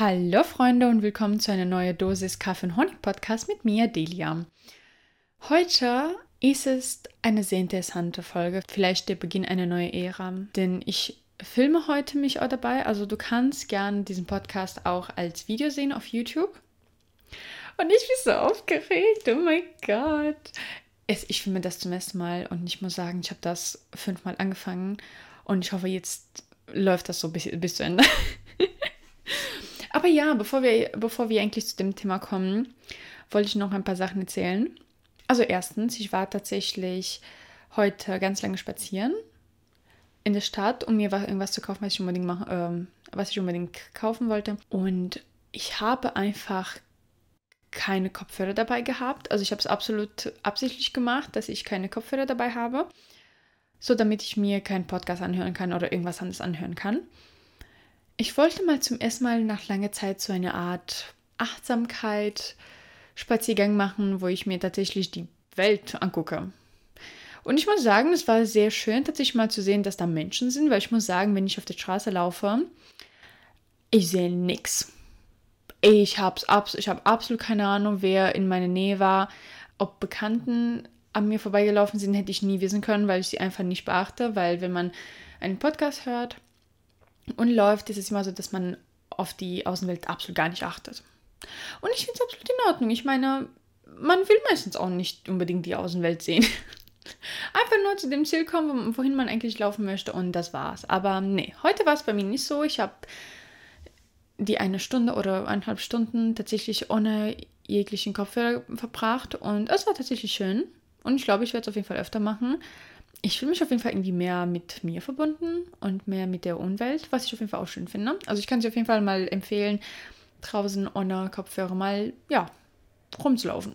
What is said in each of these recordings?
Hallo Freunde und willkommen zu einer neuen Dosis Kaffee und Honig Podcast mit mir, Delia. Heute ist es eine sehr interessante Folge, vielleicht der Beginn einer neuen Ära, denn ich filme heute mich auch dabei, also du kannst gerne diesen Podcast auch als Video sehen auf YouTube. Und ich bin so aufgeregt, oh mein Gott. Ich filme das zum ersten Mal und ich muss sagen, ich habe das fünfmal angefangen und ich hoffe, jetzt läuft das so bis, bis zu Ende. Aber ja, bevor wir, bevor wir eigentlich zu dem Thema kommen, wollte ich noch ein paar Sachen erzählen. Also erstens, ich war tatsächlich heute ganz lange spazieren in der Stadt, um mir irgendwas zu kaufen, was ich unbedingt, machen, ähm, was ich unbedingt kaufen wollte. Und ich habe einfach keine Kopfhörer dabei gehabt. Also ich habe es absolut absichtlich gemacht, dass ich keine Kopfhörer dabei habe, so damit ich mir keinen Podcast anhören kann oder irgendwas anderes anhören kann. Ich wollte mal zum ersten Mal nach langer Zeit so eine Art Achtsamkeit, Spaziergang machen, wo ich mir tatsächlich die Welt angucke. Und ich muss sagen, es war sehr schön, tatsächlich mal zu sehen, dass da Menschen sind, weil ich muss sagen, wenn ich auf der Straße laufe, ich sehe nichts. Ich habe hab absolut keine Ahnung, wer in meiner Nähe war. Ob Bekannten an mir vorbeigelaufen sind, hätte ich nie wissen können, weil ich sie einfach nicht beachte, weil wenn man einen Podcast hört, und läuft, ist es immer so, dass man auf die Außenwelt absolut gar nicht achtet. Und ich finde es absolut in Ordnung. Ich meine, man will meistens auch nicht unbedingt die Außenwelt sehen. Einfach nur zu dem Ziel kommen, wohin man eigentlich laufen möchte und das war's. Aber nee, heute war es bei mir nicht so. Ich habe die eine Stunde oder eineinhalb Stunden tatsächlich ohne jeglichen Kopfhörer verbracht und es war tatsächlich schön. Und ich glaube, ich werde es auf jeden Fall öfter machen ich fühle mich auf jeden Fall irgendwie mehr mit mir verbunden und mehr mit der Umwelt, was ich auf jeden Fall auch schön finde. Also ich kann sie auf jeden Fall mal empfehlen, draußen ohne Kopfhörer mal, ja, rumzulaufen.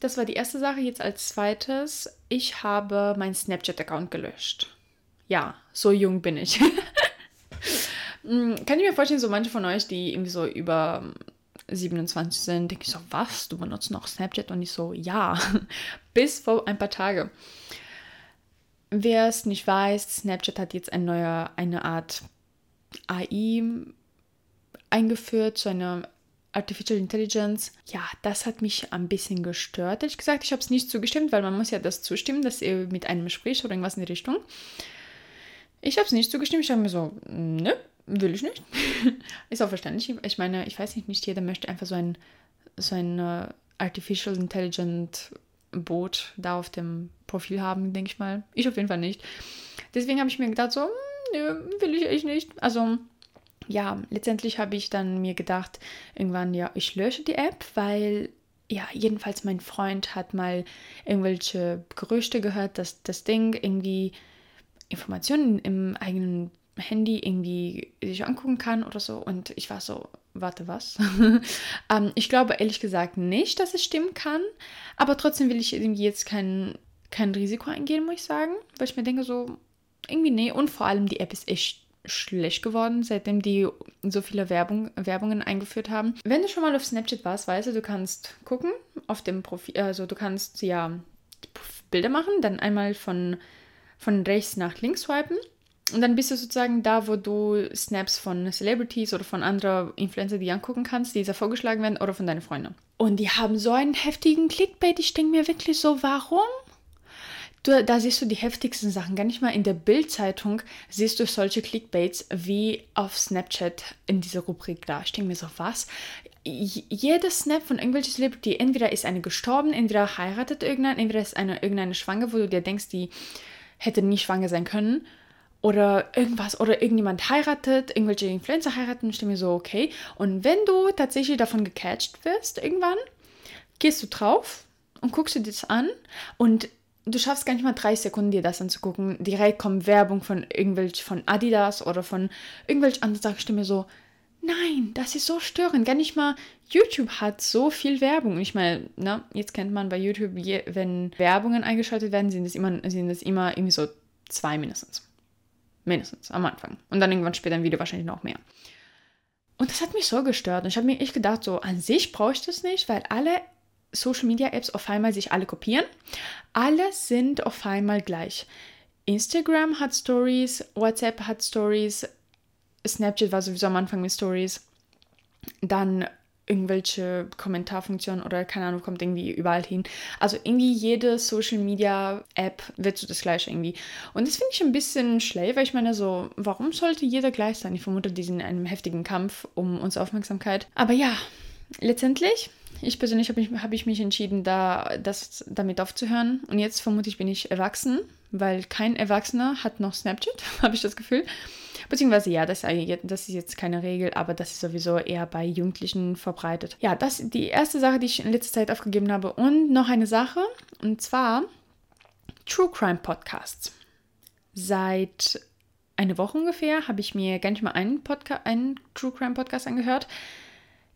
Das war die erste Sache. Jetzt als zweites, ich habe meinen Snapchat-Account gelöscht. Ja, so jung bin ich. Hm, kann ich mir vorstellen, so manche von euch, die irgendwie so über 27 sind, denke ich so, was, du benutzt noch Snapchat? Und ich so, ja, bis vor ein paar Tage. Wer es nicht weiß, Snapchat hat jetzt eine neue, eine Art AI eingeführt, so eine Artificial Intelligence. Ja, das hat mich ein bisschen gestört. Ich gesagt, ich habe es nicht zugestimmt, weil man muss ja das zustimmen, dass ihr mit einem spricht oder irgendwas in die Richtung. Ich habe es nicht zugestimmt. Ich habe mir so, ne, will ich nicht. Ist auch verständlich. Ich meine, ich weiß nicht, nicht jeder möchte einfach so ein, so ein uh, Artificial Intelligent Boot da auf dem Profil haben, denke ich mal. Ich auf jeden Fall nicht. Deswegen habe ich mir gedacht, so, hm, nö, will ich echt nicht. Also, ja, letztendlich habe ich dann mir gedacht, irgendwann, ja, ich lösche die App, weil, ja, jedenfalls mein Freund hat mal irgendwelche Gerüchte gehört, dass das Ding irgendwie Informationen im eigenen Handy irgendwie sich angucken kann oder so. Und ich war so, warte, was? ähm, ich glaube ehrlich gesagt nicht, dass es stimmen kann. Aber trotzdem will ich irgendwie jetzt kein, kein Risiko eingehen, muss ich sagen. Weil ich mir denke, so, irgendwie nee. Und vor allem die App ist echt schlecht geworden, seitdem die so viele Werbung, Werbungen eingeführt haben. Wenn du schon mal auf Snapchat warst, weißt du, du kannst gucken auf dem Profil, also du kannst ja Bilder machen, dann einmal von, von rechts nach links swipen und dann bist du sozusagen da, wo du Snaps von Celebrities oder von anderen Influencer die angucken kannst, die da vorgeschlagen werden oder von deinen Freunden. Und die haben so einen heftigen Clickbait. Ich denke mir wirklich so, warum? Du, da siehst du die heftigsten Sachen. Gar nicht mal in der Bildzeitung siehst du solche Clickbaits wie auf Snapchat in dieser Rubrik da. Ich denke mir so, was? Jeder Snap von irgendwelchen Celebrity, entweder ist eine gestorben, entweder heiratet irgendein, entweder ist eine irgendeine schwanger, wo du dir denkst, die hätte nicht schwanger sein können oder irgendwas oder irgendjemand heiratet, irgendwelche Influencer heiraten, ich mir so, okay. Und wenn du tatsächlich davon gecatcht wirst irgendwann, gehst du drauf und guckst dir das an und du schaffst gar nicht mal drei Sekunden dir das anzugucken. Direkt kommt Werbung von irgendwelch von Adidas oder von irgendwelch anderen Sachen. Ich mir so, nein, das ist so störend. Gar nicht mal YouTube hat so viel Werbung. Ich meine, ne, jetzt kennt man bei YouTube, wenn Werbungen eingeschaltet werden, sind es immer, sind es immer irgendwie so zwei mindestens. Mindestens am Anfang. Und dann irgendwann später im Video wahrscheinlich noch mehr. Und das hat mich so gestört. Und ich habe mir echt gedacht, so an sich brauche ich das nicht, weil alle Social Media Apps auf einmal sich alle kopieren. Alle sind auf einmal gleich. Instagram hat Stories, WhatsApp hat Stories, Snapchat war sowieso am Anfang mit Stories. dann irgendwelche Kommentarfunktionen oder keine Ahnung, kommt irgendwie überall hin. Also irgendwie jede Social Media App wird so das gleiche irgendwie. Und das finde ich ein bisschen schlecht, weil ich meine so, warum sollte jeder gleich sein? Ich vermute, die sind in einem heftigen Kampf um unsere Aufmerksamkeit. Aber ja, letztendlich, ich persönlich habe mich, hab ich mich entschieden, da das damit aufzuhören. Und jetzt vermute ich, bin ich erwachsen, weil kein Erwachsener hat noch Snapchat, habe ich das Gefühl. Beziehungsweise ja, das, ist jetzt keine Regel, aber das ist sowieso eher bei Jugendlichen verbreitet. Ja, das ist die erste Sache, die ich in letzter Zeit aufgegeben habe. Und noch eine Sache, und zwar True Crime Podcasts. Seit einer Woche ungefähr habe ich mir gar nicht mal einen, Podca einen True Crime Podcast angehört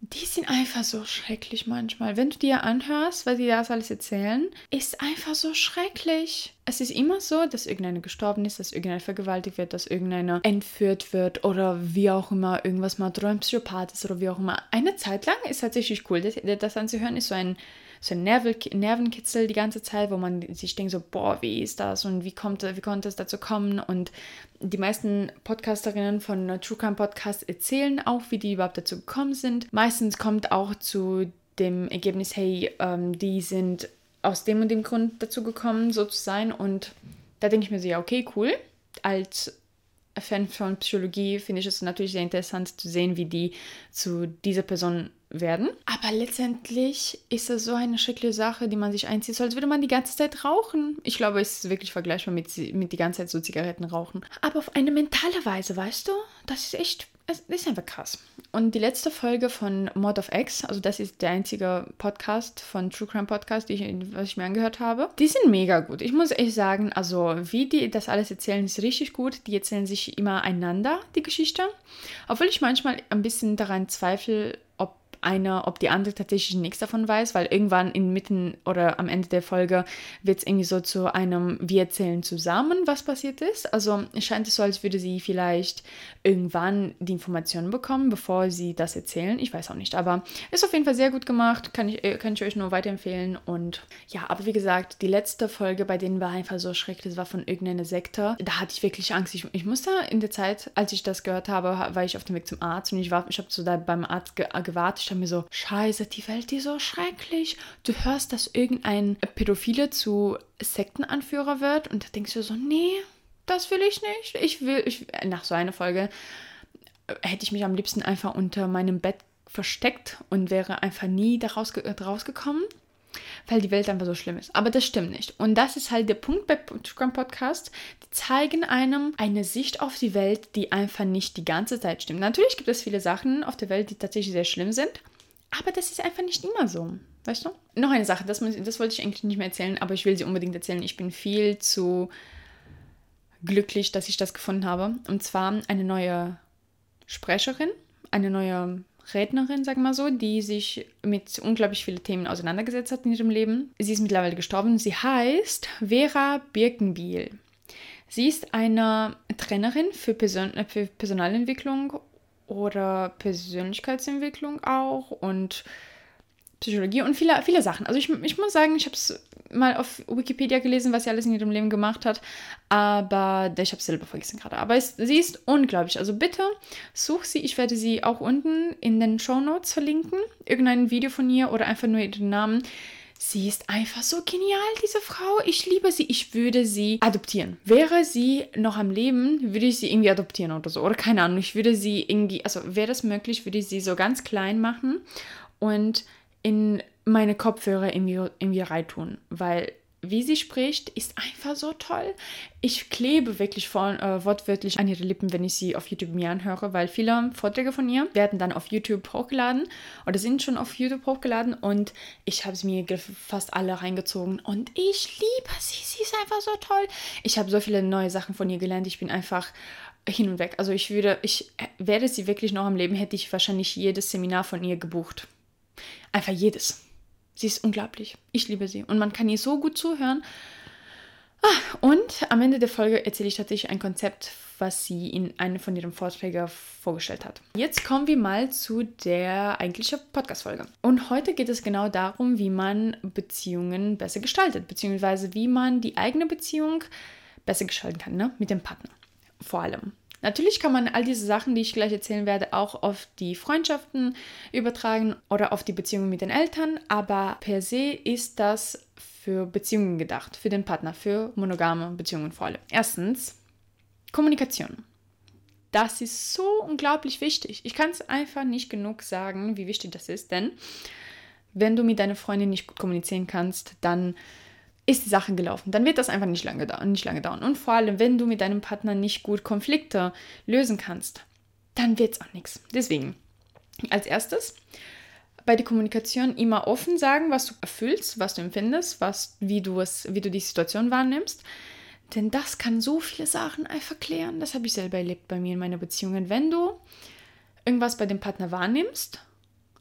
die sind einfach so schrecklich manchmal. Wenn du dir anhörst, weil die das alles erzählen, ist einfach so schrecklich. Es ist immer so, dass irgendeiner gestorben ist, dass irgendeiner vergewaltigt wird, dass irgendeiner entführt wird oder wie auch immer irgendwas mal ein Psychopath ist oder wie auch immer. Eine Zeit lang ist tatsächlich cool, das, das anzuhören, ist so ein so ein Nervenkitzel die ganze Zeit, wo man sich denkt so, boah, wie ist das und wie, kommt, wie konnte es dazu kommen? Und die meisten Podcasterinnen von True Crime Podcast erzählen auch, wie die überhaupt dazu gekommen sind. Meistens kommt auch zu dem Ergebnis, hey, ähm, die sind aus dem und dem Grund dazu gekommen, so zu sein. Und da denke ich mir so, ja, okay, cool. Als Fan von Psychologie finde ich es natürlich sehr interessant zu sehen, wie die zu dieser Person werden. Aber letztendlich ist es so eine schreckliche Sache, die man sich einzieht, so als würde man die ganze Zeit rauchen. Ich glaube, es ist wirklich vergleichbar mit, mit die ganze Zeit so Zigaretten rauchen. Aber auf eine mentale Weise, weißt du? Das ist echt, es ist einfach krass. Und die letzte Folge von Mod of X, also das ist der einzige Podcast von True Crime Podcast, ich, was ich mir angehört habe, die sind mega gut. Ich muss echt sagen, also wie die das alles erzählen, ist richtig gut. Die erzählen sich immer einander die Geschichte. Obwohl ich manchmal ein bisschen daran zweifle, eine, ob die andere tatsächlich nichts davon weiß, weil irgendwann inmitten oder am Ende der Folge wird es irgendwie so zu einem Wir erzählen zusammen, was passiert ist. Also scheint es so, als würde sie vielleicht irgendwann die Informationen bekommen, bevor sie das erzählen. Ich weiß auch nicht, aber ist auf jeden Fall sehr gut gemacht, kann ich, äh, kann ich euch nur weiterempfehlen. Und ja, aber wie gesagt, die letzte Folge, bei denen war einfach so schrecklich, das war von irgendeiner Sekte. Da hatte ich wirklich Angst. Ich, ich musste in der Zeit, als ich das gehört habe, war ich auf dem Weg zum Arzt und ich, war, ich habe so da beim Arzt ge gewartet ich dachte mir so, scheiße, die Welt ist so schrecklich. Du hörst, dass irgendein Pädophile zu Sektenanführer wird und da denkst du so, nee, das will ich nicht. Ich will, ich, nach so einer Folge äh, hätte ich mich am liebsten einfach unter meinem Bett versteckt und wäre einfach nie daraus rausgekommen, weil die Welt einfach so schlimm ist. Aber das stimmt nicht. Und das ist halt der Punkt bei Scrum Podcast. Die zeigen einem eine Sicht auf die Welt, die einfach nicht die ganze Zeit stimmt. Natürlich gibt es viele Sachen auf der Welt, die tatsächlich sehr schlimm sind. Aber das ist einfach nicht immer so. Weißt du? Noch eine Sache, das, das wollte ich eigentlich nicht mehr erzählen, aber ich will sie unbedingt erzählen. Ich bin viel zu glücklich, dass ich das gefunden habe. Und zwar eine neue Sprecherin, eine neue Rednerin, sag mal so, die sich mit unglaublich vielen Themen auseinandergesetzt hat in ihrem Leben. Sie ist mittlerweile gestorben. Sie heißt Vera Birkenbiel. Sie ist eine Trainerin für, Person für Personalentwicklung oder Persönlichkeitsentwicklung auch und Psychologie und viele, viele Sachen. Also ich, ich muss sagen, ich habe es mal auf Wikipedia gelesen, was sie alles in ihrem Leben gemacht hat, aber ich habe es selber vergessen gerade. Aber es, sie ist unglaublich. Also bitte such sie. Ich werde sie auch unten in den Show Notes verlinken. Irgendein Video von ihr oder einfach nur ihren Namen. Sie ist einfach so genial, diese Frau. Ich liebe sie. Ich würde sie adoptieren. Wäre sie noch am Leben, würde ich sie irgendwie adoptieren oder so. Oder keine Ahnung. Ich würde sie irgendwie, also wäre das möglich, würde ich sie so ganz klein machen und in meine Kopfhörer irgendwie, irgendwie reintun, weil wie sie spricht, ist einfach so toll. Ich klebe wirklich vor, äh, wortwörtlich an ihre Lippen, wenn ich sie auf YouTube mir anhöre, weil viele Vorträge von ihr werden dann auf YouTube hochgeladen oder sind schon auf YouTube hochgeladen und ich habe sie mir fast alle reingezogen und ich liebe sie. Sie ist einfach so toll. Ich habe so viele neue Sachen von ihr gelernt. Ich bin einfach hin und weg. Also ich würde, ich äh, wäre sie wirklich noch am Leben, hätte ich wahrscheinlich jedes Seminar von ihr gebucht. Einfach jedes. Sie ist unglaublich. Ich liebe sie. Und man kann ihr so gut zuhören. Ah, und am Ende der Folge erzähle ich tatsächlich ein Konzept, was sie in einem von ihren Vorträgen vorgestellt hat. Jetzt kommen wir mal zu der eigentlichen Podcast-Folge. Und heute geht es genau darum, wie man Beziehungen besser gestaltet, beziehungsweise wie man die eigene Beziehung besser gestalten kann, ne? Mit dem Partner. Vor allem. Natürlich kann man all diese Sachen, die ich gleich erzählen werde, auch auf die Freundschaften übertragen oder auf die Beziehungen mit den Eltern, aber per se ist das für Beziehungen gedacht, für den Partner, für monogame Beziehungen vor allem. Erstens, Kommunikation. Das ist so unglaublich wichtig. Ich kann es einfach nicht genug sagen, wie wichtig das ist, denn wenn du mit deiner Freundin nicht gut kommunizieren kannst, dann ist die Sache gelaufen. Dann wird das einfach nicht lange, dauern, nicht lange dauern. Und vor allem, wenn du mit deinem Partner nicht gut Konflikte lösen kannst, dann wird es auch nichts. Deswegen, als erstes, bei der Kommunikation immer offen sagen, was du erfüllst, was du empfindest, was, wie, du es, wie du die Situation wahrnimmst. Denn das kann so viele Sachen einfach klären. Das habe ich selber erlebt bei mir in meiner Beziehungen. Wenn du irgendwas bei dem Partner wahrnimmst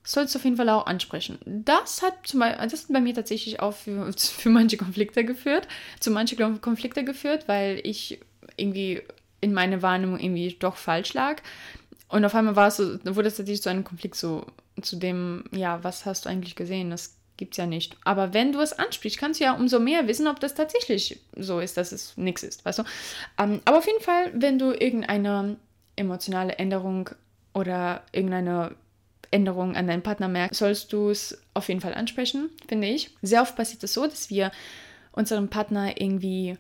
sollst du auf jeden Fall auch ansprechen. Das hat, zum Beispiel, das hat bei mir tatsächlich auch für, für manche Konflikte geführt, zu manchen Konflikte geführt, weil ich irgendwie in meiner Wahrnehmung irgendwie doch falsch lag. Und auf einmal war es so, wurde es tatsächlich zu einem Konflikt so, zu dem, ja, was hast du eigentlich gesehen? Das gibt es ja nicht. Aber wenn du es ansprichst, kannst du ja umso mehr wissen, ob das tatsächlich so ist, dass es nichts ist, weißt du? Ähm, aber auf jeden Fall, wenn du irgendeine emotionale Änderung oder irgendeine Änderungen an deinen Partner merkst, sollst du es auf jeden Fall ansprechen, finde ich. Sehr oft passiert es so, dass wir unseren Partner irgendwie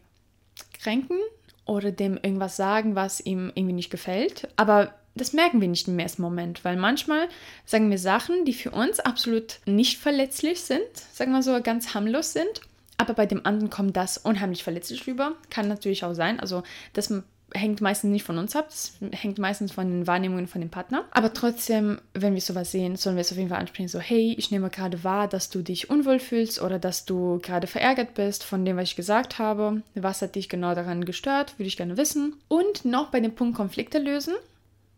kränken oder dem irgendwas sagen, was ihm irgendwie nicht gefällt. Aber das merken wir nicht im ersten Moment, weil manchmal sagen wir Sachen, die für uns absolut nicht verletzlich sind, sagen wir so ganz harmlos sind. Aber bei dem anderen kommt das unheimlich verletzlich rüber. Kann natürlich auch sein. Also, dass hängt meistens nicht von uns ab, das hängt meistens von den Wahrnehmungen von dem Partner. Aber trotzdem, wenn wir sowas sehen, sollen wir es auf jeden Fall ansprechen, so hey, ich nehme gerade wahr, dass du dich unwohl fühlst oder dass du gerade verärgert bist von dem, was ich gesagt habe. Was hat dich genau daran gestört, würde ich gerne wissen. Und noch bei dem Punkt Konflikte lösen.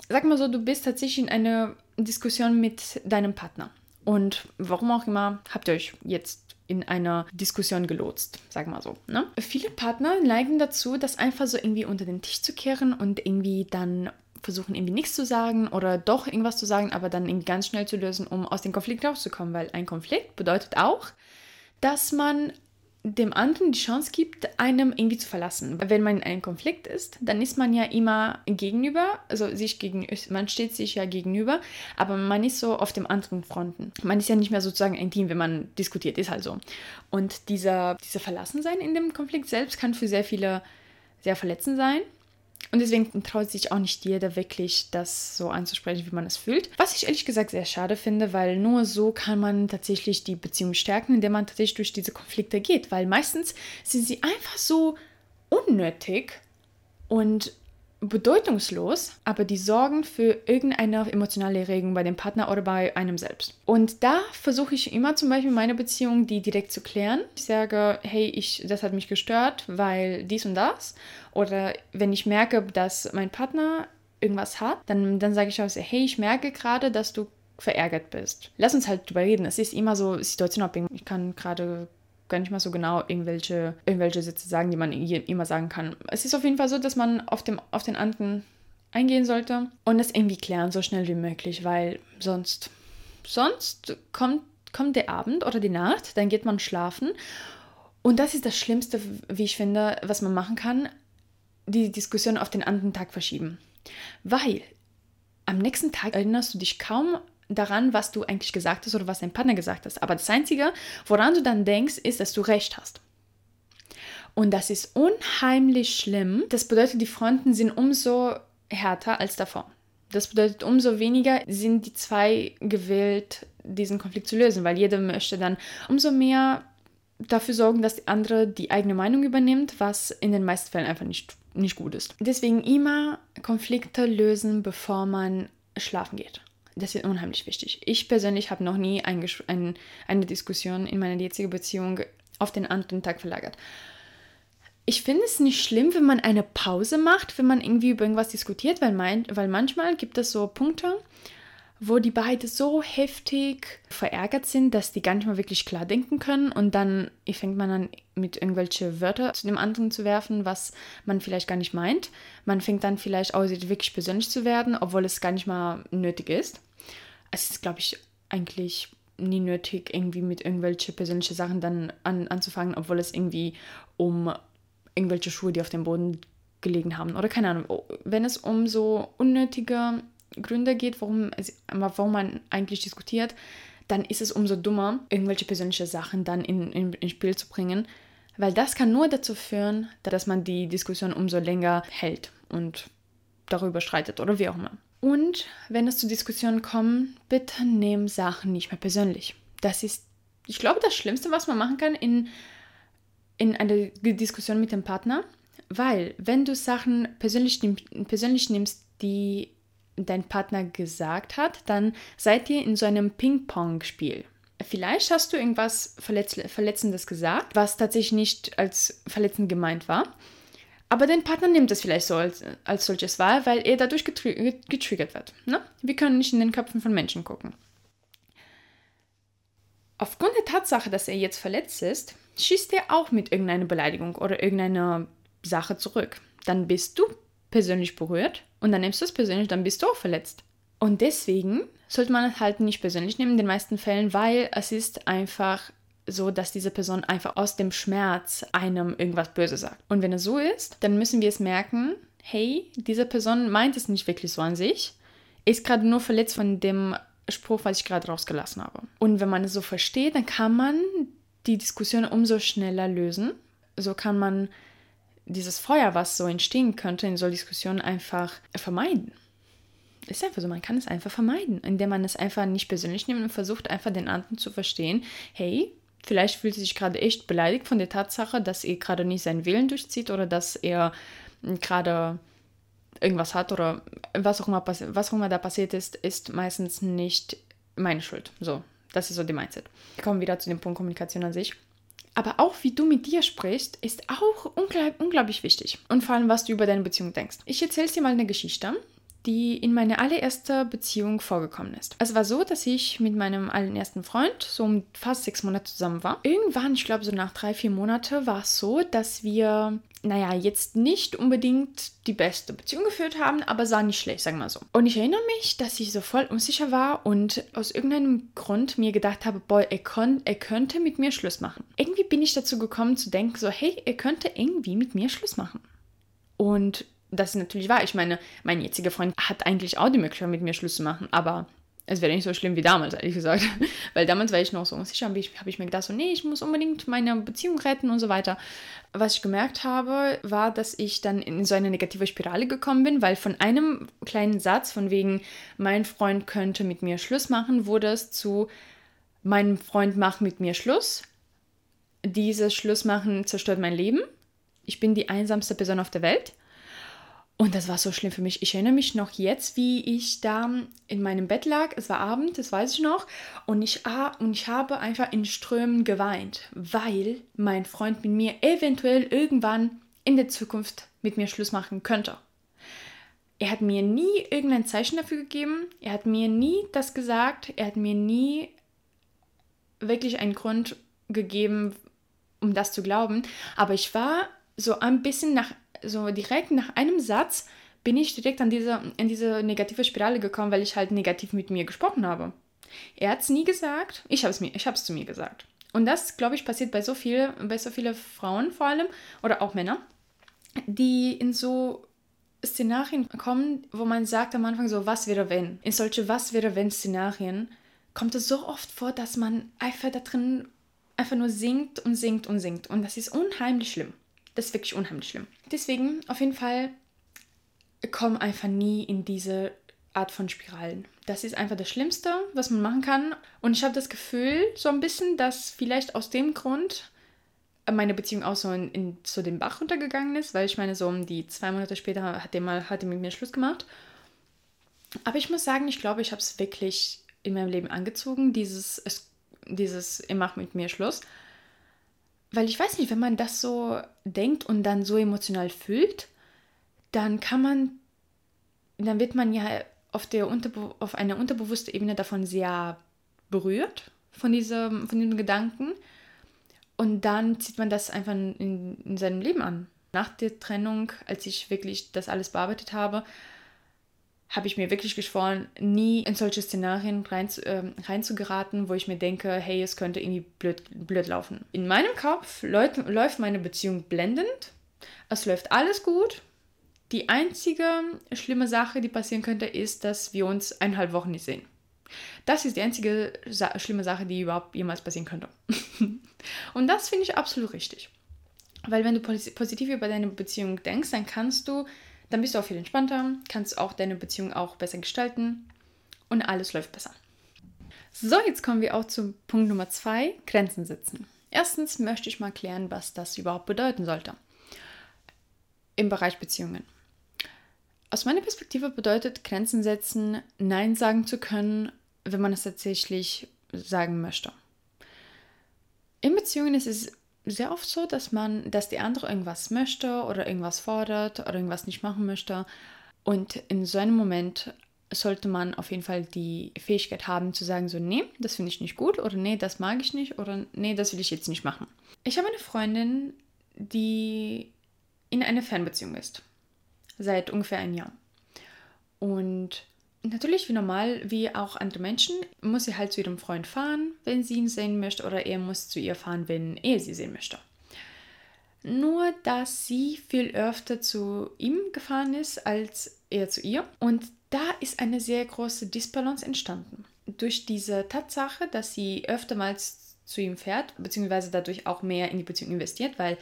Sag mal so, du bist tatsächlich in einer Diskussion mit deinem Partner. Und warum auch immer habt ihr euch jetzt in einer Diskussion gelotst, sagen wir so. Ne? Viele Partner neigen dazu, das einfach so irgendwie unter den Tisch zu kehren und irgendwie dann versuchen irgendwie nichts zu sagen oder doch irgendwas zu sagen, aber dann irgendwie ganz schnell zu lösen, um aus dem Konflikt rauszukommen, weil ein Konflikt bedeutet auch, dass man dem anderen die Chance gibt, einem irgendwie zu verlassen. Wenn man in einem Konflikt ist, dann ist man ja immer gegenüber, also sich gegen, man steht sich ja gegenüber, aber man ist so auf dem anderen Fronten. Man ist ja nicht mehr sozusagen ein Team, wenn man diskutiert, ist halt so. Und dieser, dieser Verlassensein in dem Konflikt selbst kann für sehr viele sehr verletzend sein. Und deswegen traut sich auch nicht jeder wirklich, das so anzusprechen, wie man es fühlt. Was ich ehrlich gesagt sehr schade finde, weil nur so kann man tatsächlich die Beziehung stärken, indem man tatsächlich durch diese Konflikte geht. Weil meistens sind sie einfach so unnötig und bedeutungslos, aber die sorgen für irgendeine emotionale Erregung bei dem Partner oder bei einem selbst. Und da versuche ich immer zum Beispiel meine Beziehung, die direkt zu klären. Ich sage, hey, ich, das hat mich gestört, weil dies und das. Oder wenn ich merke, dass mein Partner irgendwas hat, dann, dann sage ich auch, hey, ich merke gerade, dass du verärgert bist. Lass uns halt drüber reden. Es ist immer so situationabhängig. Ich kann gerade gar nicht mal so genau irgendwelche, irgendwelche Sätze sagen, die man immer sagen kann. Es ist auf jeden Fall so, dass man auf, dem, auf den anderen eingehen sollte und es irgendwie klären, so schnell wie möglich, weil sonst, sonst kommt, kommt der Abend oder die Nacht, dann geht man schlafen und das ist das Schlimmste, wie ich finde, was man machen kann, die Diskussion auf den anderen Tag verschieben. Weil am nächsten Tag erinnerst du dich kaum daran, was du eigentlich gesagt hast oder was dein Partner gesagt hast. Aber das Einzige, woran du dann denkst, ist, dass du recht hast. Und das ist unheimlich schlimm. Das bedeutet, die Fronten sind umso härter als davor. Das bedeutet, umso weniger sind die zwei gewillt, diesen Konflikt zu lösen, weil jeder möchte dann umso mehr dafür sorgen, dass die andere die eigene Meinung übernimmt, was in den meisten Fällen einfach nicht, nicht gut ist. Deswegen immer Konflikte lösen, bevor man schlafen geht das ist unheimlich wichtig. Ich persönlich habe noch nie ein, ein, eine Diskussion in meiner jetzigen Beziehung auf den anderen Tag verlagert. Ich finde es nicht schlimm, wenn man eine Pause macht, wenn man irgendwie über irgendwas diskutiert, weil, mein, weil manchmal gibt es so Punkte, wo die beiden so heftig verärgert sind, dass die gar nicht mal wirklich klar denken können und dann fängt man an mit irgendwelche Wörter zu dem anderen zu werfen, was man vielleicht gar nicht meint. Man fängt dann vielleicht auch wirklich persönlich zu werden, obwohl es gar nicht mal nötig ist es ist, glaube ich, eigentlich nie nötig, irgendwie mit irgendwelchen persönlichen Sachen dann an, anzufangen, obwohl es irgendwie um irgendwelche Schuhe, die auf dem Boden gelegen haben. Oder keine Ahnung, oh, wenn es um so unnötige Gründe geht, warum, warum man eigentlich diskutiert, dann ist es umso dummer, irgendwelche persönliche Sachen dann in, in, ins Spiel zu bringen, weil das kann nur dazu führen, dass man die Diskussion umso länger hält und darüber streitet oder wie auch immer. Und wenn es zu Diskussionen kommt, bitte nehmen Sachen nicht mehr persönlich. Das ist, ich glaube, das Schlimmste, was man machen kann in, in einer Diskussion mit dem Partner, weil wenn du Sachen persönlich, persönlich nimmst, die dein Partner gesagt hat, dann seid ihr in so einem Ping-Pong-Spiel. Vielleicht hast du irgendwas Verletz Verletzendes gesagt, was tatsächlich nicht als verletzend gemeint war. Aber dein Partner nimmt es vielleicht so als, als solches wahr, weil er dadurch getriggert wird. Ne? Wir können nicht in den Köpfen von Menschen gucken. Aufgrund der Tatsache, dass er jetzt verletzt ist, schießt er auch mit irgendeiner Beleidigung oder irgendeiner Sache zurück. Dann bist du persönlich berührt und dann nimmst du es persönlich, dann bist du auch verletzt. Und deswegen sollte man es halt nicht persönlich nehmen in den meisten Fällen, weil es ist einfach so, dass diese Person einfach aus dem Schmerz einem irgendwas Böses sagt. Und wenn es so ist, dann müssen wir es merken, hey, diese Person meint es nicht wirklich so an sich, ist gerade nur verletzt von dem Spruch, was ich gerade rausgelassen habe. Und wenn man es so versteht, dann kann man die Diskussion umso schneller lösen. So kann man dieses Feuer, was so entstehen könnte in so Diskussionen, einfach vermeiden. Ist einfach so, man kann es einfach vermeiden, indem man es einfach nicht persönlich nimmt und versucht einfach den anderen zu verstehen, hey, vielleicht fühlt er sich gerade echt beleidigt von der Tatsache, dass er gerade nicht seinen Willen durchzieht oder dass er gerade irgendwas hat oder was auch immer, was auch immer da passiert ist, ist meistens nicht meine Schuld. So, das ist so die Mindset. Wir kommen wieder zu dem Punkt Kommunikation an sich. Aber auch wie du mit dir sprichst, ist auch unglaublich wichtig. Und vor allem, was du über deine Beziehung denkst. Ich erzähle dir mal eine Geschichte, die in meiner allerersten Beziehung vorgekommen ist. Es war so, dass ich mit meinem allerersten Freund so um fast sechs Monate zusammen war. Irgendwann, ich glaube so nach drei, vier Monaten, war es so, dass wir naja, jetzt nicht unbedingt die beste Beziehung geführt haben, aber sah nicht schlecht, sagen wir so. Und ich erinnere mich, dass ich so voll unsicher war und aus irgendeinem Grund mir gedacht habe, boy, er, er könnte mit mir Schluss machen. Irgendwie bin ich dazu gekommen zu denken, so, hey, er könnte irgendwie mit mir Schluss machen. Und das ist natürlich wahr. Ich meine, mein jetziger Freund hat eigentlich auch die Möglichkeit, mit mir Schluss zu machen, aber es wäre nicht so schlimm wie damals, ehrlich gesagt. Weil damals war ich noch so unsicher, habe ich, hab ich mir gedacht, so, nee, ich muss unbedingt meine Beziehung retten und so weiter. Was ich gemerkt habe, war, dass ich dann in so eine negative Spirale gekommen bin, weil von einem kleinen Satz, von wegen, mein Freund könnte mit mir Schluss machen, wurde es zu, mein Freund macht mit mir Schluss. Dieses Schlussmachen zerstört mein Leben. Ich bin die einsamste Person auf der Welt. Und das war so schlimm für mich. Ich erinnere mich noch jetzt, wie ich da in meinem Bett lag. Es war Abend, das weiß ich noch. Und ich, und ich habe einfach in Strömen geweint, weil mein Freund mit mir eventuell irgendwann in der Zukunft mit mir Schluss machen könnte. Er hat mir nie irgendein Zeichen dafür gegeben. Er hat mir nie das gesagt. Er hat mir nie wirklich einen Grund gegeben, um das zu glauben. Aber ich war so ein bisschen nach so direkt nach einem Satz bin ich direkt an diese, in diese negative Spirale gekommen, weil ich halt negativ mit mir gesprochen habe. Er hat es nie gesagt, ich habe es zu mir gesagt. Und das, glaube ich, passiert bei so viel, bei so vielen Frauen vor allem oder auch Männer, die in so Szenarien kommen, wo man sagt am Anfang so, was wäre wenn? In solche was wäre wenn Szenarien kommt es so oft vor, dass man einfach da drin einfach nur singt und singt und singt. Und das ist unheimlich schlimm. Das ist wirklich unheimlich schlimm. Deswegen auf jeden Fall komm einfach nie in diese Art von Spiralen. Das ist einfach das Schlimmste, was man machen kann. Und ich habe das Gefühl, so ein bisschen, dass vielleicht aus dem Grund meine Beziehung auch so in, in so den Bach runtergegangen ist, weil ich meine, so um die zwei Monate später hat er mal hat er mit mir Schluss gemacht. Aber ich muss sagen, ich glaube, ich habe es wirklich in meinem Leben angezogen, dieses, es, dieses, er macht mit mir Schluss. Weil ich weiß nicht, wenn man das so denkt und dann so emotional fühlt, dann kann man, dann wird man ja auf, der Unterbe auf einer unterbewussten Ebene davon sehr berührt, von diesem, von diesem Gedanken. Und dann zieht man das einfach in, in seinem Leben an. Nach der Trennung, als ich wirklich das alles bearbeitet habe, habe ich mir wirklich geschworen, nie in solche Szenarien rein, äh, reinzugeraten, wo ich mir denke, hey, es könnte irgendwie blöd, blöd laufen. In meinem Kopf läuft, läuft meine Beziehung blendend. Es läuft alles gut. Die einzige schlimme Sache, die passieren könnte, ist, dass wir uns eineinhalb Wochen nicht sehen. Das ist die einzige sa schlimme Sache, die überhaupt jemals passieren könnte. Und das finde ich absolut richtig. Weil wenn du positiv über deine Beziehung denkst, dann kannst du, dann bist du auch viel entspannter, kannst auch deine Beziehung auch besser gestalten und alles läuft besser. So, jetzt kommen wir auch zu Punkt Nummer zwei, Grenzen setzen. Erstens möchte ich mal klären, was das überhaupt bedeuten sollte im Bereich Beziehungen. Aus meiner Perspektive bedeutet Grenzen setzen, Nein sagen zu können, wenn man es tatsächlich sagen möchte. In Beziehungen ist es sehr oft so, dass man, dass die andere irgendwas möchte oder irgendwas fordert oder irgendwas nicht machen möchte. Und in so einem Moment sollte man auf jeden Fall die Fähigkeit haben zu sagen, so, nee, das finde ich nicht gut oder nee, das mag ich nicht oder nee, das will ich jetzt nicht machen. Ich habe eine Freundin, die in einer Fernbeziehung ist seit ungefähr einem Jahr. Und natürlich, wie normal, wie auch andere Menschen, muss sie halt zu ihrem Freund fahren, wenn sie ihn sehen möchte, oder er muss zu ihr fahren, wenn er sie sehen möchte. Nur, dass sie viel öfter zu ihm gefahren ist als er zu ihr. Und da ist eine sehr große Disbalance entstanden. Durch diese Tatsache, dass sie öftermals zu ihm fährt, beziehungsweise dadurch auch mehr in die Beziehung investiert, weil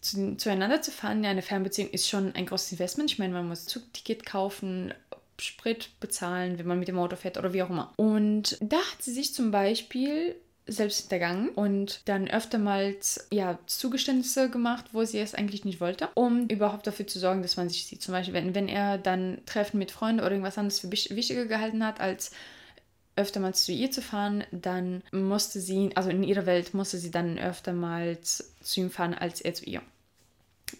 zu, zueinander zu fahren in eine Fernbeziehung ist schon ein großes Investment. Ich meine, man muss Zugticket kaufen, Sprit bezahlen, wenn man mit dem Auto fährt oder wie auch immer. Und da hat sie sich zum Beispiel selbst hintergangen und dann öftermals ja, Zugeständnisse gemacht, wo sie es eigentlich nicht wollte, um überhaupt dafür zu sorgen, dass man sich sieht. Zum Beispiel, wenn, wenn er dann Treffen mit Freunden oder irgendwas anderes für wichtiger gehalten hat, als öftermals zu ihr zu fahren, dann musste sie, also in ihrer Welt musste sie dann öftermals zu ihm fahren, als er zu ihr.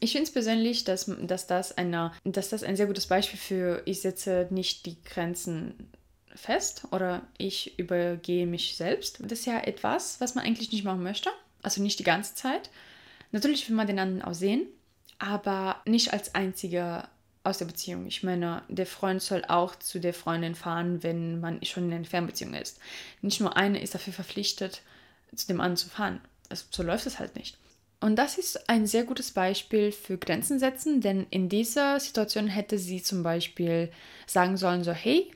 Ich finde es persönlich, dass, dass, das eine, dass das ein sehr gutes Beispiel für ich setze nicht die Grenzen fest oder ich übergehe mich selbst. Das ist ja etwas, was man eigentlich nicht machen möchte. Also nicht die ganze Zeit. Natürlich will man den anderen auch sehen, aber nicht als einziger aus der Beziehung. Ich meine, der Freund soll auch zu der Freundin fahren, wenn man schon in einer Fernbeziehung ist. Nicht nur eine ist dafür verpflichtet, zu dem anderen zu fahren. Also, so läuft es halt nicht. Und das ist ein sehr gutes Beispiel für Grenzen setzen, denn in dieser Situation hätte sie zum Beispiel sagen sollen, so hey,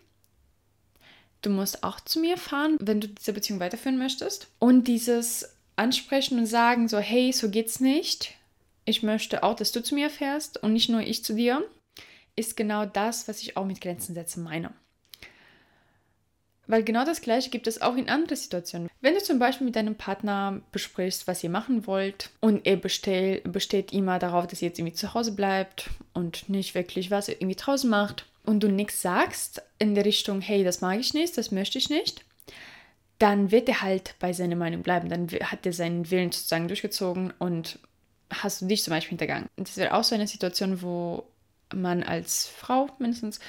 du musst auch zu mir fahren, wenn du diese Beziehung weiterführen möchtest. Und dieses Ansprechen und sagen, so hey, so geht's nicht. Ich möchte auch, dass du zu mir fährst und nicht nur ich zu dir ist genau das, was ich auch mit Grenzen setzen meine. Weil genau das Gleiche gibt es auch in anderen Situationen. Wenn du zum Beispiel mit deinem Partner besprichst, was ihr machen wollt und er bestell, besteht immer darauf, dass ihr jetzt irgendwie zu Hause bleibt und nicht wirklich was irgendwie draußen macht und du nichts sagst in der Richtung, hey, das mag ich nicht, das möchte ich nicht, dann wird er halt bei seiner Meinung bleiben. Dann hat er seinen Willen sozusagen durchgezogen und hast du dich zum Beispiel hintergangen. Das wäre auch so eine Situation, wo man als Frau mindestens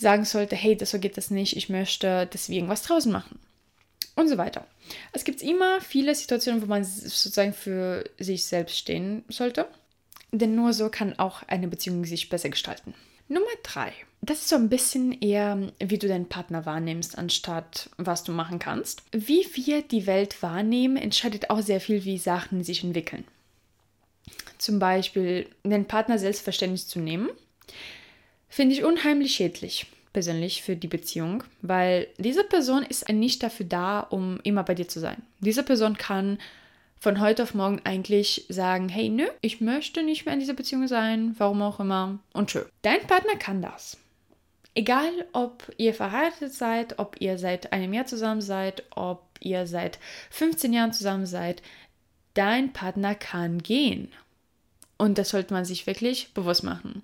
sagen sollte, hey, das so geht das nicht, ich möchte, dass wir irgendwas draußen machen. Und so weiter. Es gibt immer viele Situationen, wo man sozusagen für sich selbst stehen sollte. Denn nur so kann auch eine Beziehung sich besser gestalten. Nummer drei. Das ist so ein bisschen eher, wie du deinen Partner wahrnimmst, anstatt was du machen kannst. Wie wir die Welt wahrnehmen, entscheidet auch sehr viel, wie Sachen sich entwickeln zum Beispiel den Partner selbstverständlich zu nehmen, finde ich unheimlich schädlich persönlich für die Beziehung, weil diese Person ist nicht dafür da, um immer bei dir zu sein. Diese Person kann von heute auf morgen eigentlich sagen, hey, nö, ich möchte nicht mehr in dieser Beziehung sein, warum auch immer und tschö. Dein Partner kann das. Egal, ob ihr verheiratet seid, ob ihr seit einem Jahr zusammen seid, ob ihr seit 15 Jahren zusammen seid, dein Partner kann gehen. Und das sollte man sich wirklich bewusst machen.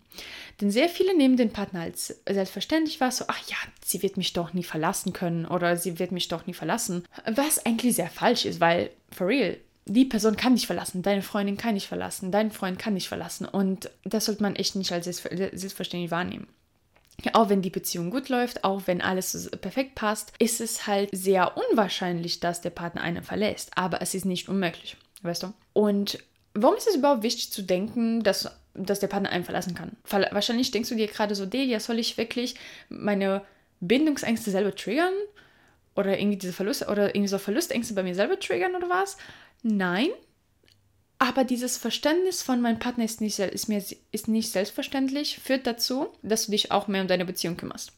Denn sehr viele nehmen den Partner als selbstverständlich wahr, so, ach ja, sie wird mich doch nie verlassen können oder sie wird mich doch nie verlassen. Was eigentlich sehr falsch ist, weil, for real, die Person kann dich verlassen, deine Freundin kann dich verlassen, dein Freund kann dich verlassen. Und das sollte man echt nicht als selbstverständlich wahrnehmen. Auch wenn die Beziehung gut läuft, auch wenn alles perfekt passt, ist es halt sehr unwahrscheinlich, dass der Partner einen verlässt. Aber es ist nicht unmöglich, weißt du? Und Warum ist es überhaupt wichtig zu denken, dass, dass der Partner einen verlassen kann? Wahrscheinlich denkst du dir gerade so, Delia, soll ich wirklich meine Bindungsängste selber triggern? Oder irgendwie diese Verluste oder irgendwie so Verlustängste bei mir selber triggern oder was? Nein. Aber dieses Verständnis von meinem Partner ist nicht, ist mir, ist nicht selbstverständlich, führt dazu, dass du dich auch mehr um deine Beziehung kümmerst.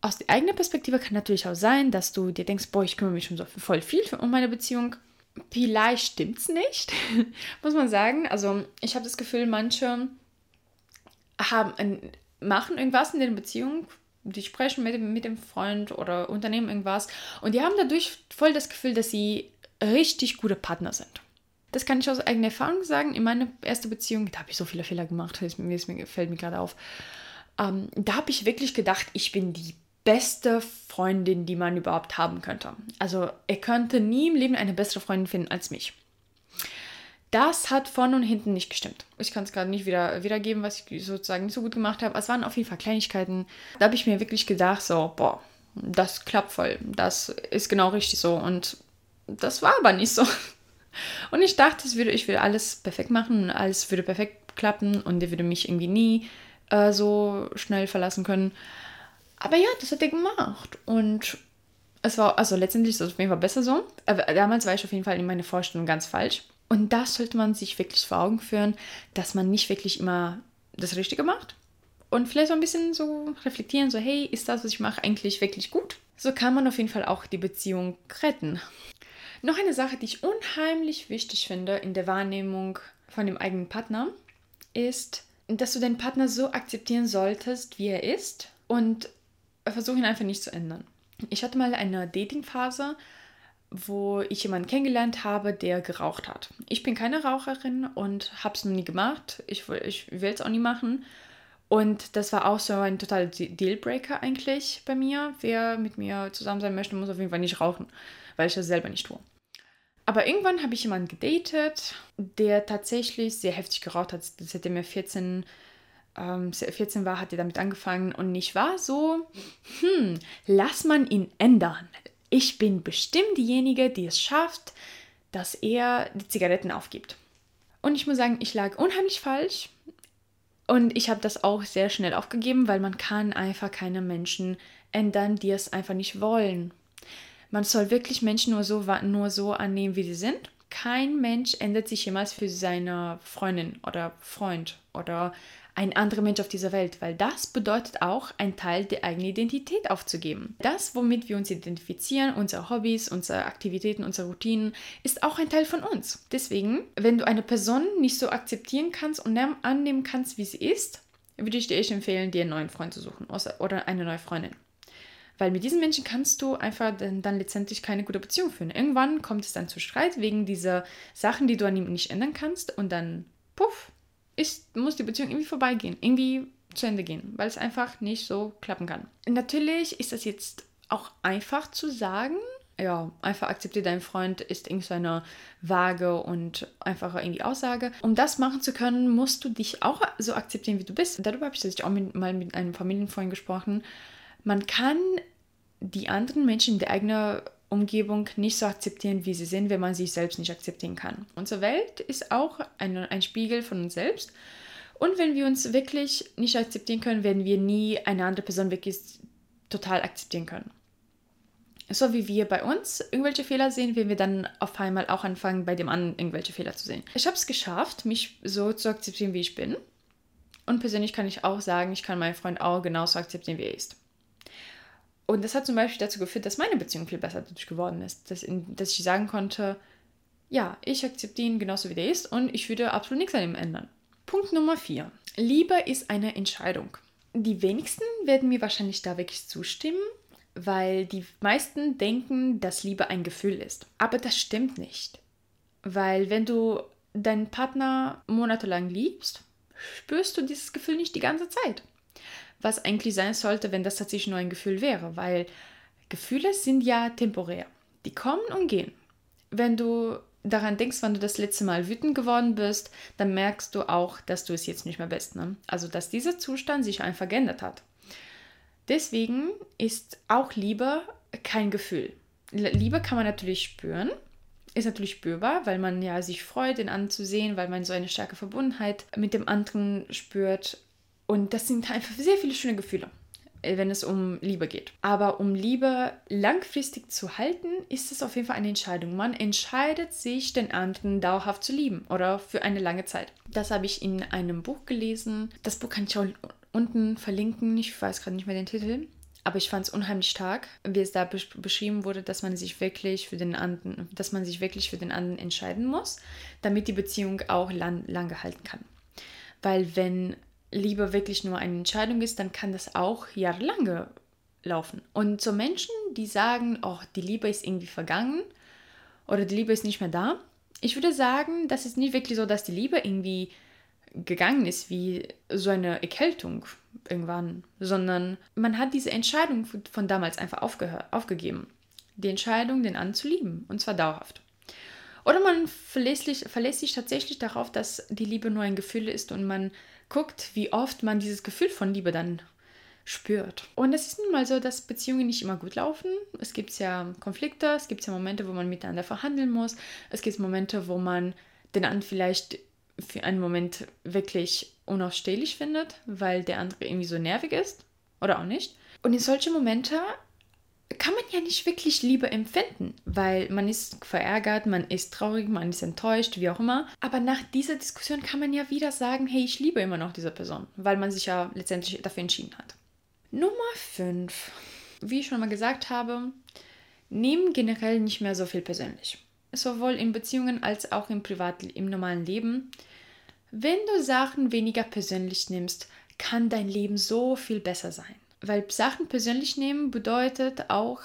Aus der eigenen Perspektive kann natürlich auch sein, dass du dir denkst, boah, ich kümmere mich schon so voll viel um meine Beziehung. Vielleicht stimmt es nicht, muss man sagen. Also ich habe das Gefühl, manche haben, machen irgendwas in der Beziehung, die sprechen mit dem, mit dem Freund oder unternehmen irgendwas und die haben dadurch voll das Gefühl, dass sie richtig gute Partner sind. Das kann ich aus eigener Erfahrung sagen. In meiner ersten Beziehung, da habe ich so viele Fehler gemacht, das mir, fällt mir gerade auf. Ähm, da habe ich wirklich gedacht, ich bin die beste Freundin, die man überhaupt haben könnte. Also er könnte nie im Leben eine bessere Freundin finden als mich. Das hat vorne und hinten nicht gestimmt. Ich kann es gerade nicht wieder wiedergeben, was ich sozusagen nicht so gut gemacht habe. Es waren auf jeden Fall Kleinigkeiten. Da habe ich mir wirklich gedacht, so, boah, das klappt voll. Das ist genau richtig so. Und das war aber nicht so. Und ich dachte, würde, ich würde alles perfekt machen alles würde perfekt klappen und der würde mich irgendwie nie äh, so schnell verlassen können. Aber ja, das hat er gemacht. Und es war, also letztendlich ist es auf jeden Fall besser so. Aber damals war ich auf jeden Fall in meiner Vorstellung ganz falsch. Und das sollte man sich wirklich vor Augen führen, dass man nicht wirklich immer das Richtige macht. Und vielleicht so ein bisschen so reflektieren, so hey, ist das, was ich mache, eigentlich wirklich gut? So kann man auf jeden Fall auch die Beziehung retten. Noch eine Sache, die ich unheimlich wichtig finde in der Wahrnehmung von dem eigenen Partner, ist, dass du deinen Partner so akzeptieren solltest, wie er ist und versuche ihn einfach nicht zu ändern. Ich hatte mal eine Datingphase, wo ich jemanden kennengelernt habe, der geraucht hat. Ich bin keine Raucherin und habe es noch nie gemacht. Ich, ich will es auch nie machen. Und das war auch so ein totaler Dealbreaker eigentlich bei mir. Wer mit mir zusammen sein möchte, muss auf jeden Fall nicht rauchen, weil ich das selber nicht tue. Aber irgendwann habe ich jemanden gedatet, der tatsächlich sehr heftig geraucht hat. Seitdem er 14 ähm, 14 war, hat er damit angefangen und ich war so, hm, lass man ihn ändern. Ich bin bestimmt diejenige, die es schafft, dass er die Zigaretten aufgibt. Und ich muss sagen, ich lag unheimlich falsch. Und ich habe das auch sehr schnell aufgegeben, weil man kann einfach keine Menschen ändern, die es einfach nicht wollen. Man soll wirklich Menschen nur so, nur so annehmen, wie sie sind. Kein Mensch ändert sich jemals für seine Freundin oder Freund oder ein anderer Mensch auf dieser Welt, weil das bedeutet auch, einen Teil der eigenen Identität aufzugeben. Das, womit wir uns identifizieren, unsere Hobbys, unsere Aktivitäten, unsere Routinen, ist auch ein Teil von uns. Deswegen, wenn du eine Person nicht so akzeptieren kannst und annehmen kannst, wie sie ist, würde ich dir echt empfehlen, dir einen neuen Freund zu suchen oder eine neue Freundin. Weil mit diesen Menschen kannst du einfach dann, dann, letztendlich keine gute Beziehung führen. Irgendwann kommt es dann zu Streit wegen dieser Sachen, die du an ihm nicht ändern kannst und dann, puff, ist, muss die Beziehung irgendwie vorbeigehen, irgendwie zu Ende gehen, weil es einfach nicht so klappen kann. Natürlich ist das jetzt auch einfach zu sagen. Ja, einfach akzeptiere deinen Freund ist irgendwie so eine vage und einfache irgendwie Aussage. Um das machen zu können, musst du dich auch so akzeptieren, wie du bist. Darüber habe ich auch mit, mal mit einem Familienfreund gesprochen. Man kann die anderen Menschen in der eigenen Umgebung nicht so akzeptieren, wie sie sind, wenn man sich selbst nicht akzeptieren kann. Unsere Welt ist auch ein, ein Spiegel von uns selbst. Und wenn wir uns wirklich nicht akzeptieren können, werden wir nie eine andere Person wirklich total akzeptieren können. So wie wir bei uns irgendwelche Fehler sehen, werden wir dann auf einmal auch anfangen, bei dem anderen irgendwelche Fehler zu sehen. Ich habe es geschafft, mich so zu akzeptieren, wie ich bin. Und persönlich kann ich auch sagen, ich kann meinen Freund auch genauso akzeptieren, wie er ist. Und das hat zum Beispiel dazu geführt, dass meine Beziehung viel besser dadurch geworden ist. Dass, in, dass ich sagen konnte, ja, ich akzeptiere ihn genauso wie der ist und ich würde absolut nichts an ihm ändern. Punkt Nummer 4. Liebe ist eine Entscheidung. Die wenigsten werden mir wahrscheinlich da wirklich zustimmen, weil die meisten denken, dass Liebe ein Gefühl ist. Aber das stimmt nicht. Weil wenn du deinen Partner monatelang liebst, spürst du dieses Gefühl nicht die ganze Zeit was eigentlich sein sollte, wenn das tatsächlich nur ein Gefühl wäre, weil Gefühle sind ja temporär. Die kommen und gehen. Wenn du daran denkst, wann du das letzte Mal wütend geworden bist, dann merkst du auch, dass du es jetzt nicht mehr bist. Ne? Also, dass dieser Zustand sich einfach geändert hat. Deswegen ist auch Liebe kein Gefühl. Liebe kann man natürlich spüren, ist natürlich spürbar, weil man ja sich freut, den anderen zu sehen, weil man so eine starke Verbundenheit mit dem anderen spürt. Und das sind einfach sehr viele schöne Gefühle. äh, wenn es um Liebe geht. Aber um Liebe langfristig zu halten, ist es auf jeden Fall eine Entscheidung. Man entscheidet sich, den anderen dauerhaft zu lieben oder für eine lange Zeit. Das habe ich in einem Buch gelesen. Das Buch kann ich auch unten verlinken. Ich weiß gerade nicht mehr den Titel. Aber ich fand es unheimlich stark, wie es da beschrieben wurde, dass man sich wirklich für den anderen, dass man sich wirklich für den anderen entscheiden muss, damit die Beziehung auch lang, lang halten kann. Weil wenn Liebe wirklich nur eine Entscheidung ist, dann kann das auch jahrelang laufen. Und so Menschen, die sagen, oh, die Liebe ist irgendwie vergangen oder die Liebe ist nicht mehr da, ich würde sagen, das ist nicht wirklich so, dass die Liebe irgendwie gegangen ist wie so eine Erkältung irgendwann, sondern man hat diese Entscheidung von damals einfach aufgegeben. Die Entscheidung, den anderen zu lieben, und zwar dauerhaft. Oder man verlässt, verlässt sich tatsächlich darauf, dass die Liebe nur ein Gefühl ist und man guckt, wie oft man dieses Gefühl von Liebe dann spürt. Und es ist nun mal so, dass Beziehungen nicht immer gut laufen. Es gibt ja Konflikte, es gibt ja Momente, wo man miteinander verhandeln muss. Es gibt Momente, wo man den anderen vielleicht für einen Moment wirklich unausstehlich findet, weil der andere irgendwie so nervig ist oder auch nicht. Und in solchen Momente kann man ja nicht wirklich Liebe empfinden, weil man ist verärgert, man ist traurig, man ist enttäuscht, wie auch immer. Aber nach dieser Diskussion kann man ja wieder sagen, hey, ich liebe immer noch diese Person, weil man sich ja letztendlich dafür entschieden hat. Nummer 5. Wie ich schon mal gesagt habe, nehmen generell nicht mehr so viel persönlich. Sowohl in Beziehungen als auch im Privat, im normalen Leben. Wenn du Sachen weniger persönlich nimmst, kann dein Leben so viel besser sein. Weil Sachen persönlich nehmen bedeutet auch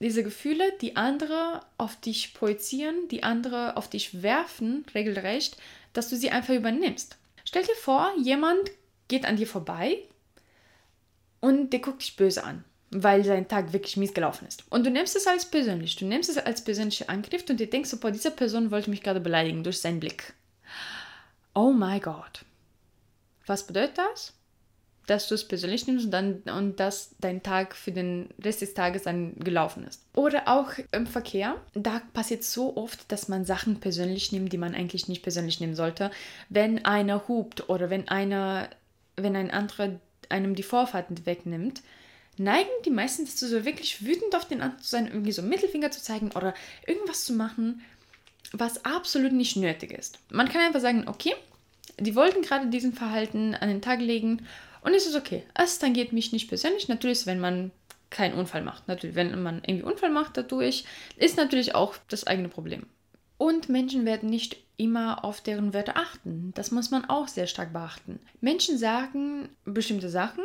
diese Gefühle, die andere auf dich projizieren, die andere auf dich werfen, regelrecht, dass du sie einfach übernimmst. Stell dir vor, jemand geht an dir vorbei und der guckt dich böse an, weil sein Tag wirklich mies gelaufen ist. Und du nimmst es als persönlich, du nimmst es als persönlichen Angriff und dir denkst, so, boah, diese Person wollte mich gerade beleidigen durch seinen Blick. Oh mein Gott. Was bedeutet das? Dass du es persönlich nimmst und, dann, und dass dein Tag für den Rest des Tages dann gelaufen ist. Oder auch im Verkehr. Da passiert so oft, dass man Sachen persönlich nimmt, die man eigentlich nicht persönlich nehmen sollte. Wenn einer hupt oder wenn einer, wenn ein anderer einem die Vorfahrt wegnimmt, neigen die meisten dazu, so wirklich wütend auf den anderen zu sein, irgendwie so Mittelfinger zu zeigen oder irgendwas zu machen, was absolut nicht nötig ist. Man kann einfach sagen, okay, die wollten gerade diesen Verhalten an den Tag legen und es ist okay. Es tangiert mich nicht persönlich. Natürlich, wenn man keinen Unfall macht. Natürlich, wenn man irgendwie Unfall macht dadurch, ist natürlich auch das eigene Problem. Und Menschen werden nicht immer auf deren Wörter achten. Das muss man auch sehr stark beachten. Menschen sagen bestimmte Sachen,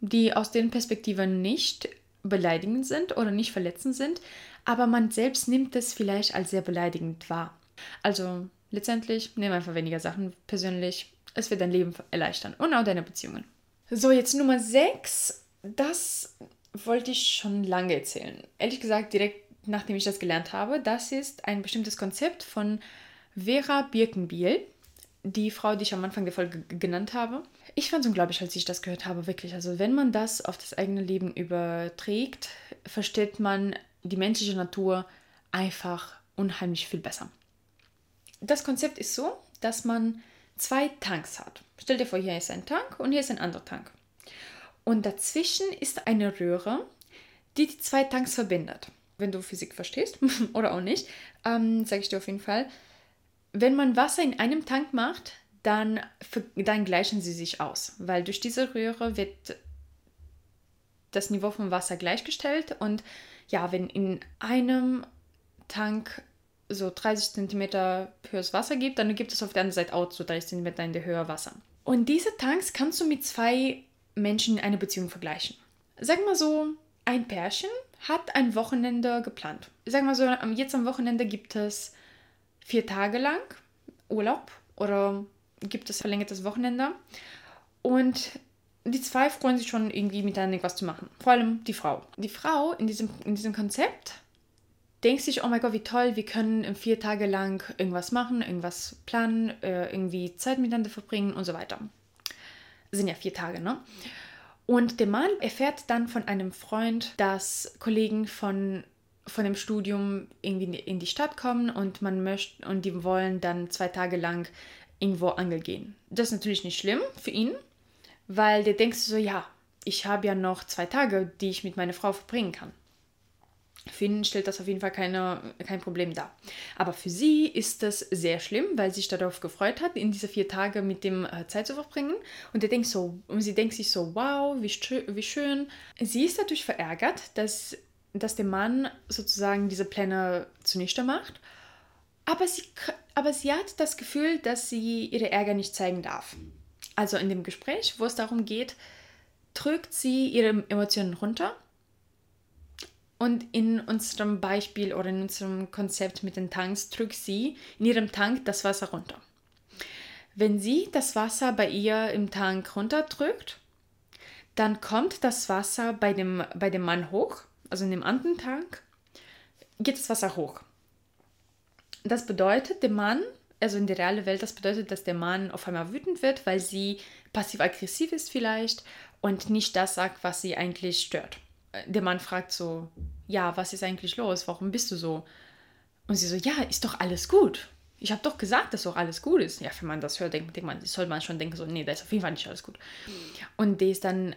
die aus deren Perspektive nicht beleidigend sind oder nicht verletzend sind, aber man selbst nimmt es vielleicht als sehr beleidigend wahr. Also letztendlich nimm einfach weniger Sachen persönlich. Es wird dein Leben erleichtern und auch deine Beziehungen. So, jetzt Nummer 6. Das wollte ich schon lange erzählen. Ehrlich gesagt, direkt nachdem ich das gelernt habe, das ist ein bestimmtes Konzept von Vera Birkenbiel, die Frau, die ich am Anfang der Folge genannt habe. Ich fand es unglaublich, als ich das gehört habe, wirklich. Also wenn man das auf das eigene Leben überträgt, versteht man die menschliche Natur einfach unheimlich viel besser. Das Konzept ist so, dass man zwei Tanks hat. Stell dir vor, hier ist ein Tank und hier ist ein anderer Tank. Und dazwischen ist eine Röhre, die die zwei Tanks verbindet. Wenn du Physik verstehst oder auch nicht, ähm, sage ich dir auf jeden Fall. Wenn man Wasser in einem Tank macht, dann, dann gleichen sie sich aus, weil durch diese Röhre wird das Niveau vom Wasser gleichgestellt und ja, wenn in einem Tank so 30 cm höheres Wasser gibt, dann gibt es auf der anderen Seite auch so 30 cm in der Höhe Wasser. Und diese Tanks kannst du mit zwei Menschen in eine Beziehung vergleichen. Sag mal so, ein Pärchen hat ein Wochenende geplant. Sag mal so, jetzt am Wochenende gibt es vier Tage lang Urlaub oder gibt es verlängertes Wochenende. Und die zwei freuen sich schon irgendwie miteinander was zu machen. Vor allem die Frau. Die Frau in diesem, in diesem Konzept denkst dich, oh mein Gott, wie toll, wir können vier Tage lang irgendwas machen, irgendwas planen, äh, irgendwie Zeit miteinander verbringen und so weiter. Sind ja vier Tage, ne? Und der Mann erfährt dann von einem Freund, dass Kollegen von, von dem Studium irgendwie in die Stadt kommen und man möchte und die wollen dann zwei Tage lang irgendwo angeln gehen. Das ist natürlich nicht schlimm für ihn, weil der denkt so, ja, ich habe ja noch zwei Tage, die ich mit meiner Frau verbringen kann. Für ihn stellt das auf jeden Fall keine, kein Problem dar. Aber für sie ist das sehr schlimm, weil sie sich darauf gefreut hat, in diese vier Tage mit dem äh, Zeit zu verbringen. Und, denkt so, und sie denkt sich so, wow, wie, wie schön. Sie ist natürlich verärgert, dass, dass der Mann sozusagen diese Pläne zunichte macht. Aber sie, aber sie hat das Gefühl, dass sie ihre Ärger nicht zeigen darf. Also in dem Gespräch, wo es darum geht, drückt sie ihre Emotionen runter und in unserem Beispiel oder in unserem Konzept mit den Tanks drückt sie in ihrem Tank das Wasser runter. Wenn sie das Wasser bei ihr im Tank runterdrückt, dann kommt das Wasser bei dem, bei dem Mann hoch, also in dem anderen Tank, geht das Wasser hoch. Das bedeutet, der Mann, also in der realen Welt, das bedeutet, dass der Mann auf einmal wütend wird, weil sie passiv-aggressiv ist vielleicht und nicht das sagt, was sie eigentlich stört der Mann fragt so, ja, was ist eigentlich los? Warum bist du so? Und sie so, ja, ist doch alles gut. Ich habe doch gesagt, dass doch alles gut ist. Ja, wenn man das hört, denkt, denkt man, soll man schon denken, so, nee, da ist auf jeden Fall nicht alles gut. Und der ist dann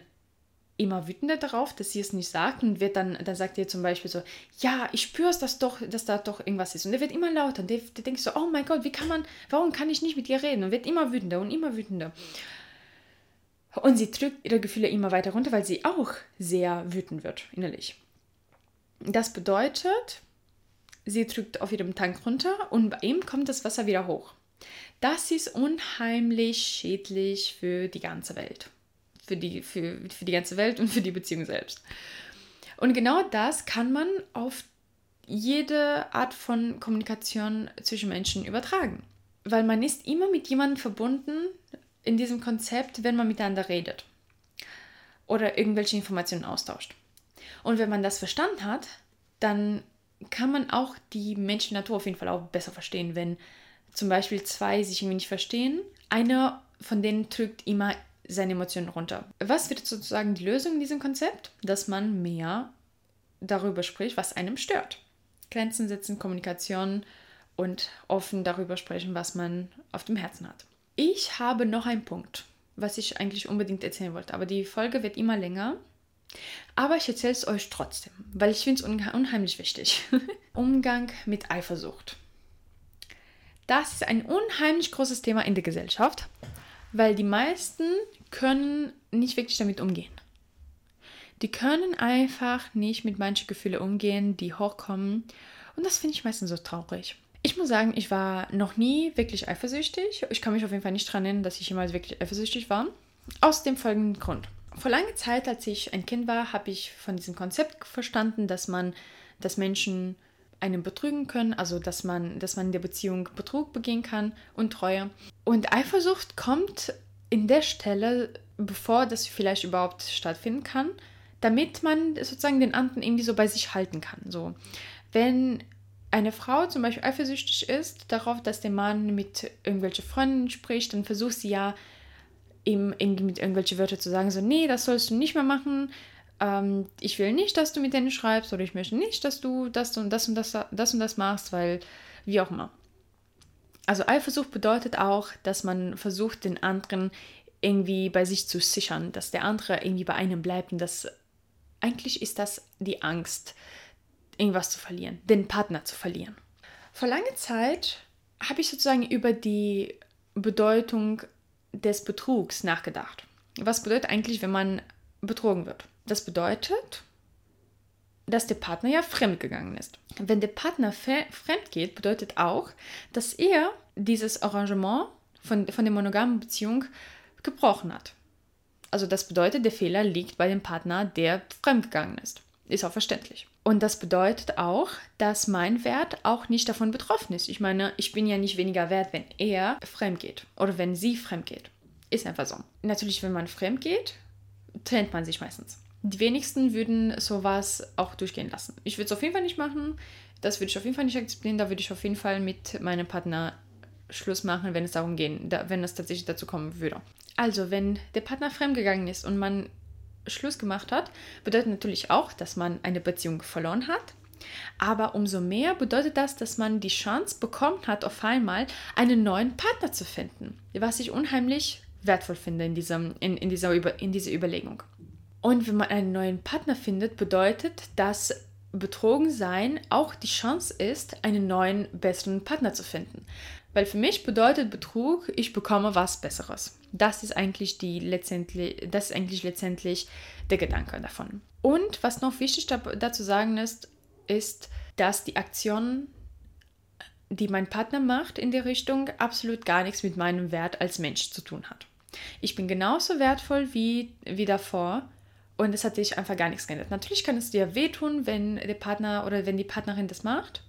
immer wütender darauf, dass sie es nicht sagt und wird dann, dann sagt er zum Beispiel so, ja, ich spüre es, dass, doch, dass da doch irgendwas ist. Und der wird immer lauter und der, der denkt so, oh mein Gott, wie kann man, warum kann ich nicht mit ihr reden? Und wird immer wütender und immer wütender. Und sie drückt ihre Gefühle immer weiter runter, weil sie auch sehr wütend wird innerlich. Das bedeutet, sie drückt auf ihrem Tank runter und bei ihm kommt das Wasser wieder hoch. Das ist unheimlich schädlich für die ganze Welt. Für die, für, für die ganze Welt und für die Beziehung selbst. Und genau das kann man auf jede Art von Kommunikation zwischen Menschen übertragen. Weil man ist immer mit jemandem verbunden, in diesem Konzept, wenn man miteinander redet oder irgendwelche Informationen austauscht. Und wenn man das verstanden hat, dann kann man auch die Menschen-Natur auf jeden Fall auch besser verstehen, wenn zum Beispiel zwei sich irgendwie nicht verstehen. Einer von denen drückt immer seine Emotionen runter. Was wird sozusagen die Lösung in diesem Konzept? Dass man mehr darüber spricht, was einem stört. Grenzen setzen, Kommunikation und offen darüber sprechen, was man auf dem Herzen hat. Ich habe noch einen Punkt, was ich eigentlich unbedingt erzählen wollte, aber die Folge wird immer länger. Aber ich erzähle es euch trotzdem, weil ich finde es unheimlich wichtig. Umgang mit Eifersucht. Das ist ein unheimlich großes Thema in der Gesellschaft, weil die meisten können nicht wirklich damit umgehen. Die können einfach nicht mit manchen Gefühlen umgehen, die hochkommen. Und das finde ich meistens so traurig. Ich muss sagen, ich war noch nie wirklich eifersüchtig. Ich kann mich auf jeden Fall nicht daran erinnern, dass ich jemals wirklich eifersüchtig war. Aus dem folgenden Grund. Vor langer Zeit, als ich ein Kind war, habe ich von diesem Konzept verstanden, dass man, dass Menschen einen betrügen können, also dass man, dass man in der Beziehung Betrug begehen kann und Treue. Und Eifersucht kommt in der Stelle, bevor das vielleicht überhaupt stattfinden kann, damit man sozusagen den anderen irgendwie so bei sich halten kann. So, wenn eine Frau zum Beispiel eifersüchtig ist darauf, dass der Mann mit irgendwelchen Freunden spricht, dann versucht sie ja ihm mit irgendwelchen Wörtern zu sagen, so, nee, das sollst du nicht mehr machen. Ähm, ich will nicht, dass du mit denen schreibst oder ich möchte nicht, dass du das und das und das, das und das machst, weil wie auch immer. Also Eifersucht bedeutet auch, dass man versucht, den anderen irgendwie bei sich zu sichern, dass der andere irgendwie bei einem bleibt und das eigentlich ist das die Angst, irgendwas zu verlieren, den Partner zu verlieren. Vor langer Zeit habe ich sozusagen über die Bedeutung des Betrugs nachgedacht. Was bedeutet eigentlich, wenn man betrogen wird? Das bedeutet, dass der Partner ja fremdgegangen ist. Wenn der Partner fremd geht, bedeutet auch, dass er dieses Arrangement von, von der monogamen Beziehung gebrochen hat. Also das bedeutet, der Fehler liegt bei dem Partner, der fremdgegangen ist. Ist auch verständlich. Und das bedeutet auch, dass mein Wert auch nicht davon betroffen ist. Ich meine, ich bin ja nicht weniger wert, wenn er fremd geht oder wenn sie fremd geht. Ist einfach so. Natürlich, wenn man fremd geht, trennt man sich meistens. Die wenigsten würden sowas auch durchgehen lassen. Ich würde es auf jeden Fall nicht machen. Das würde ich auf jeden Fall nicht akzeptieren. Da würde ich auf jeden Fall mit meinem Partner Schluss machen, wenn es darum geht, wenn es tatsächlich dazu kommen würde. Also, wenn der Partner fremdgegangen ist und man Schluss gemacht hat, bedeutet natürlich auch, dass man eine Beziehung verloren hat. Aber umso mehr bedeutet das, dass man die Chance bekommen hat, auf einmal einen neuen Partner zu finden, was ich unheimlich wertvoll finde in, diesem, in, in, dieser, in dieser Überlegung. Und wenn man einen neuen Partner findet, bedeutet das betrogen sein auch die Chance ist, einen neuen, besseren Partner zu finden. Weil für mich bedeutet Betrug, ich bekomme was Besseres. Das ist eigentlich, die letztendlich, das ist eigentlich letztendlich der Gedanke davon. Und was noch wichtig dazu sagen ist, ist, dass die Aktion, die mein Partner macht in der Richtung, absolut gar nichts mit meinem Wert als Mensch zu tun hat. Ich bin genauso wertvoll wie, wie davor und es hat sich einfach gar nichts geändert. Natürlich kann es dir wehtun, wenn der Partner oder wenn die Partnerin das macht.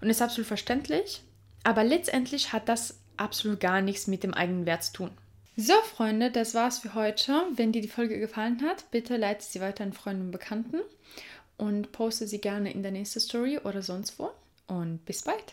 Und ist absolut verständlich. Aber letztendlich hat das absolut gar nichts mit dem eigenen Wert zu tun. So, Freunde, das war's für heute. Wenn dir die Folge gefallen hat, bitte leite sie weiter an Freunden und Bekannten und poste sie gerne in der nächsten Story oder sonst wo. Und bis bald.